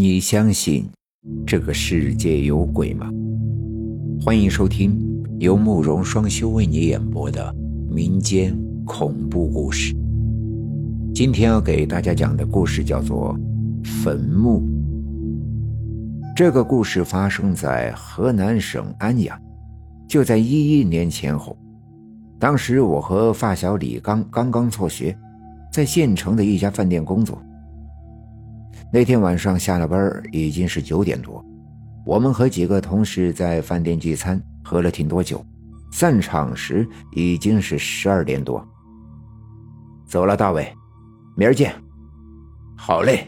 你相信这个世界有鬼吗？欢迎收听由慕容双修为你演播的民间恐怖故事。今天要给大家讲的故事叫做《坟墓》。这个故事发生在河南省安阳，就在一一年前后。当时我和发小李刚刚刚辍学，在县城的一家饭店工作。那天晚上下了班，已经是九点多。我们和几个同事在饭店聚餐，喝了挺多酒。散场时已经是十二点多。走了，大伟，明儿见。好嘞。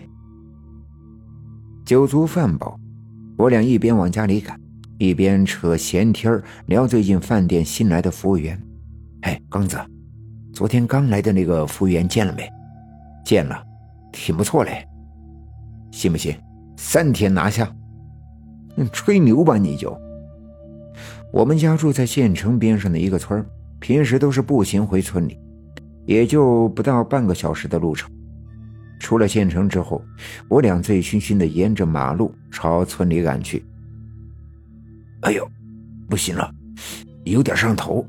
酒足饭饱，我俩一边往家里赶，一边扯闲天聊最近饭店新来的服务员。哎，刚子，昨天刚来的那个服务员见了没？见了，挺不错嘞。信不信？三天拿下？吹牛吧你就！我们家住在县城边上的一个村平时都是步行回村里，也就不到半个小时的路程。出了县城之后，我俩醉醺醺的沿着马路朝村里赶去。哎呦，不行了，有点上头。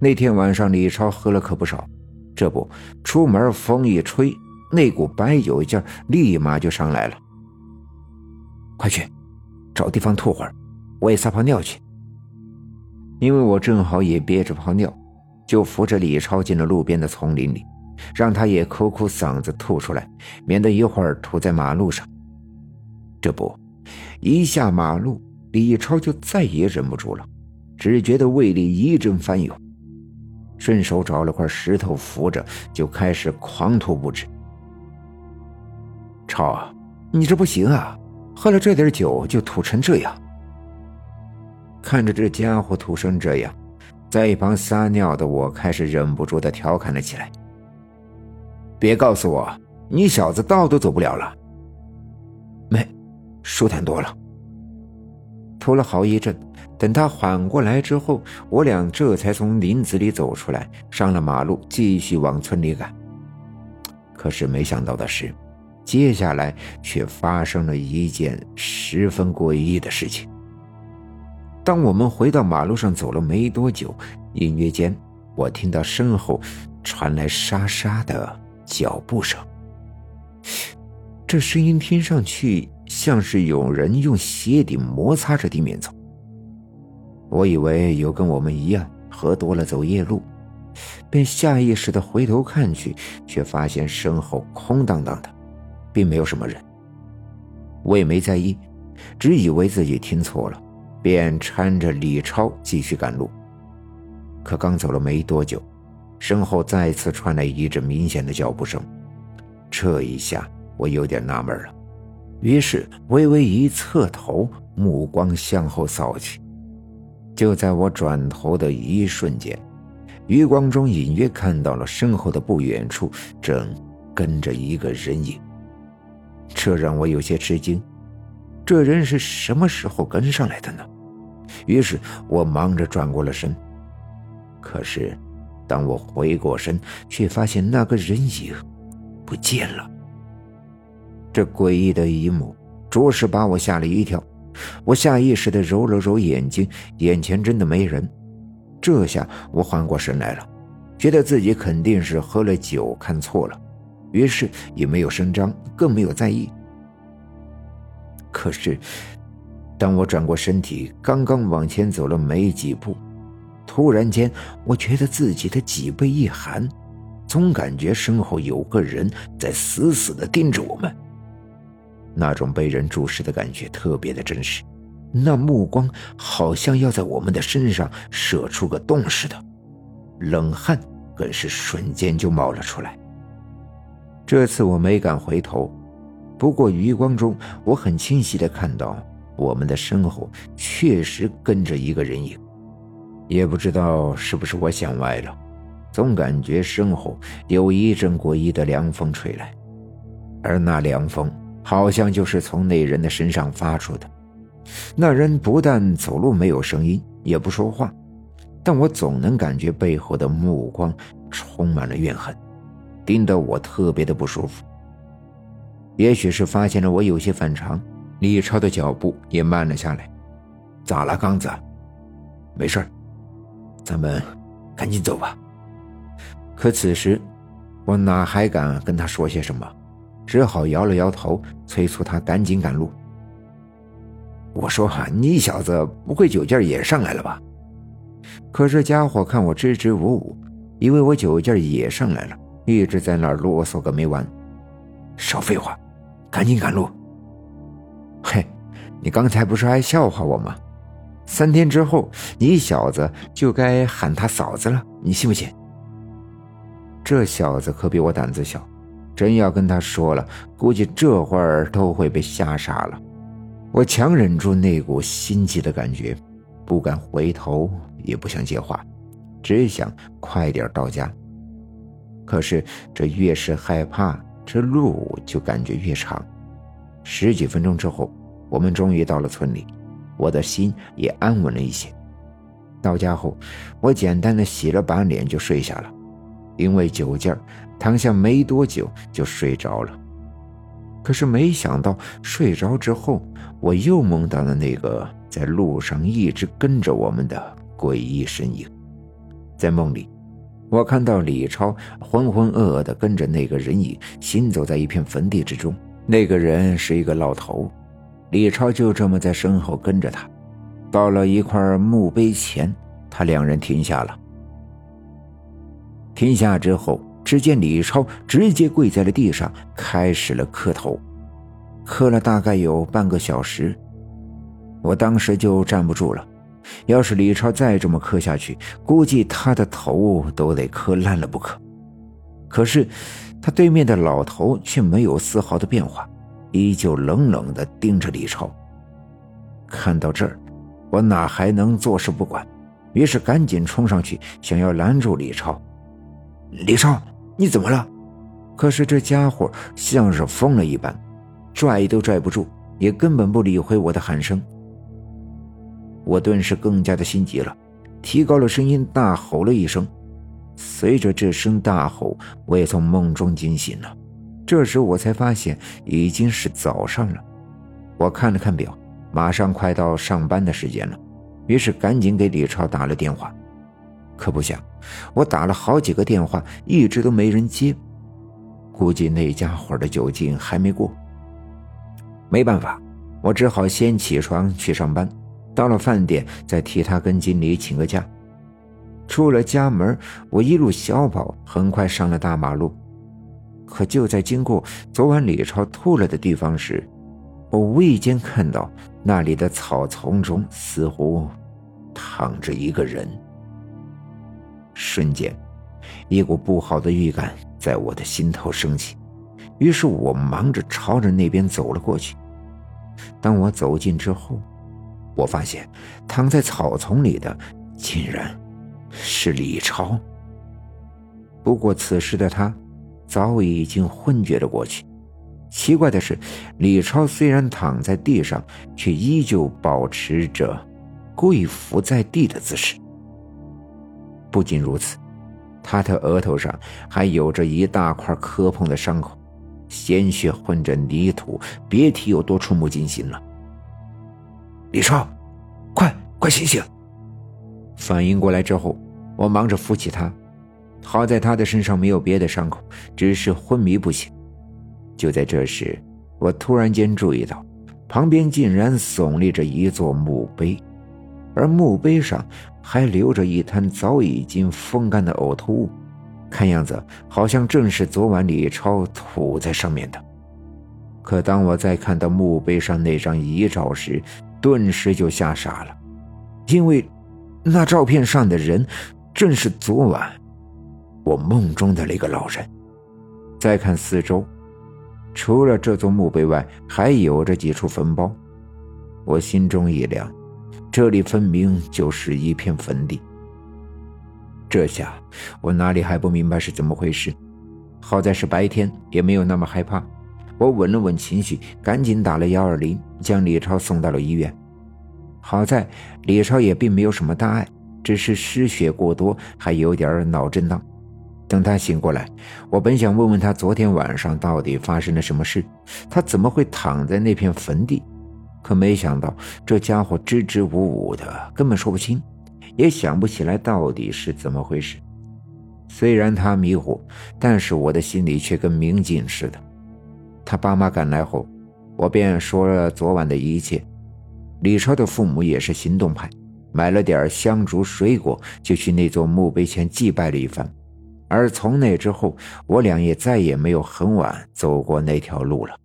那天晚上李超喝了可不少，这不出门风一吹。那股白酒劲立马就上来了。快去，找地方吐会儿，我也撒泡尿去。因为我正好也憋着泡尿，就扶着李超进了路边的丛林里，让他也抠抠嗓子吐出来，免得一会儿吐在马路上。这不，一下马路，李超就再也忍不住了，只觉得胃里一阵翻涌，顺手找了块石头扶着，就开始狂吐不止。超啊，你这不行啊！喝了这点酒就吐成这样。看着这家伙吐成这样，在一旁撒尿的我开始忍不住的调侃了起来：“别告诉我，你小子道都走不了了。”没，舒坦多了。吐了好一阵，等他缓过来之后，我俩这才从林子里走出来，上了马路，继续往村里赶。可是没想到的是。接下来却发生了一件十分诡异的事情。当我们回到马路上走了没多久，隐约间我听到身后传来沙沙的脚步声。这声音听上去像是有人用鞋底摩擦着地面走。我以为有跟我们一样喝多了走夜路，便下意识的回头看去，却发现身后空荡荡的。并没有什么人，我也没在意，只以为自己听错了，便搀着李超继续赶路。可刚走了没多久，身后再次传来一阵明显的脚步声，这一下我有点纳闷了，于是微微一侧头，目光向后扫去。就在我转头的一瞬间，余光中隐约看到了身后的不远处正跟着一个人影。这让我有些吃惊，这人是什么时候跟上来的呢？于是我忙着转过了身，可是当我回过身，却发现那个人影不见了。这诡异的一幕着实把我吓了一跳，我下意识地揉了揉眼睛，眼前真的没人。这下我缓过神来了，觉得自己肯定是喝了酒看错了。于是也没有声张，更没有在意。可是，当我转过身体，刚刚往前走了没几步，突然间，我觉得自己的脊背一寒，总感觉身后有个人在死死的盯着我们。那种被人注视的感觉特别的真实，那目光好像要在我们的身上射出个洞似的，冷汗更是瞬间就冒了出来。这次我没敢回头，不过余光中我很清晰的看到，我们的身后确实跟着一个人影。也不知道是不是我想歪了，总感觉身后有一阵诡异的凉风吹来，而那凉风好像就是从那人的身上发出的。那人不但走路没有声音，也不说话，但我总能感觉背后的目光充满了怨恨。盯得我特别的不舒服。也许是发现了我有些反常，李超的脚步也慢了下来。咋了，刚子？没事咱们赶紧走吧。可此时，我哪还敢跟他说些什么，只好摇了摇头，催促他赶紧赶路。我说：“你小子不会酒劲也上来了吧？”可这家伙看我支支吾吾，以为我酒劲也上来了，一直在那儿啰嗦个没完。少废话，赶紧赶路！嘿，你刚才不是还笑话我吗？三天之后，你小子就该喊他嫂子了，你信不信？这小子可比我胆子小，真要跟他说了，估计这会儿都会被吓傻了。我强忍住那股心悸的感觉，不敢回头，也不想接话，只想快点到家。可是这越是害怕，这路就感觉越长。十几分钟之后，我们终于到了村里，我的心也安稳了一些。到家后，我简单的洗了把脸就睡下了，因为酒劲儿，躺下没多久就睡着了。可是没想到，睡着之后，我又梦到了那个在路上一直跟着我们的诡异身影。在梦里，我看到李超浑浑噩噩地跟着那个人影行走在一片坟地之中。那个人是一个老头，李超就这么在身后跟着他。到了一块墓碑前，他两人停下了。停下之后。只见李超直接跪在了地上，开始了磕头，磕了大概有半个小时。我当时就站不住了，要是李超再这么磕下去，估计他的头都得磕烂了不可。可是，他对面的老头却没有丝毫的变化，依旧冷冷地盯着李超。看到这儿，我哪还能坐视不管？于是赶紧冲上去，想要拦住李超。李超。你怎么了？可是这家伙像是疯了一般，拽都拽不住，也根本不理会我的喊声。我顿时更加的心急了，提高了声音大吼了一声。随着这声大吼，我也从梦中惊醒了。这时我才发现已经是早上了。我看了看表，马上快到上班的时间了，于是赶紧给李超打了电话。可不想，我打了好几个电话，一直都没人接。估计那家伙的酒劲还没过。没办法，我只好先起床去上班。到了饭点，再替他跟经理请个假。出了家门，我一路小跑，很快上了大马路。可就在经过昨晚李超吐了的地方时，我无意间看到那里的草丛中似乎躺着一个人。瞬间，一股不好的预感在我的心头升起，于是我忙着朝着那边走了过去。当我走近之后，我发现躺在草丛里的竟然是李超。不过此时的他早已经昏厥了过去。奇怪的是，李超虽然躺在地上，却依旧保持着跪伏在地的姿势。不仅如此，他的额头上还有着一大块磕碰的伤口，鲜血混着泥土，别提有多触目惊心了。李超，快快醒醒！反应过来之后，我忙着扶起他。好在他的身上没有别的伤口，只是昏迷不醒。就在这时，我突然间注意到，旁边竟然耸立着一座墓碑。而墓碑上还留着一滩早已经风干的呕吐物，看样子好像正是昨晚李超吐在上面的。可当我再看到墓碑上那张遗照时，顿时就吓傻了，因为那照片上的人正是昨晚我梦中的那个老人。再看四周，除了这座墓碑外，还有着几处坟包，我心中一凉。这里分明就是一片坟地。这下我哪里还不明白是怎么回事？好在是白天，也没有那么害怕。我稳了稳情绪，赶紧打了幺二零，将李超送到了医院。好在李超也并没有什么大碍，只是失血过多，还有点脑震荡。等他醒过来，我本想问问他昨天晚上到底发生了什么事，他怎么会躺在那片坟地？可没想到这家伙支支吾吾的，根本说不清，也想不起来到底是怎么回事。虽然他迷糊，但是我的心里却跟明镜似的。他爸妈赶来后，我便说了昨晚的一切。李超的父母也是行动派，买了点香烛水果，就去那座墓碑前祭拜了一番。而从那之后，我俩也再也没有很晚走过那条路了。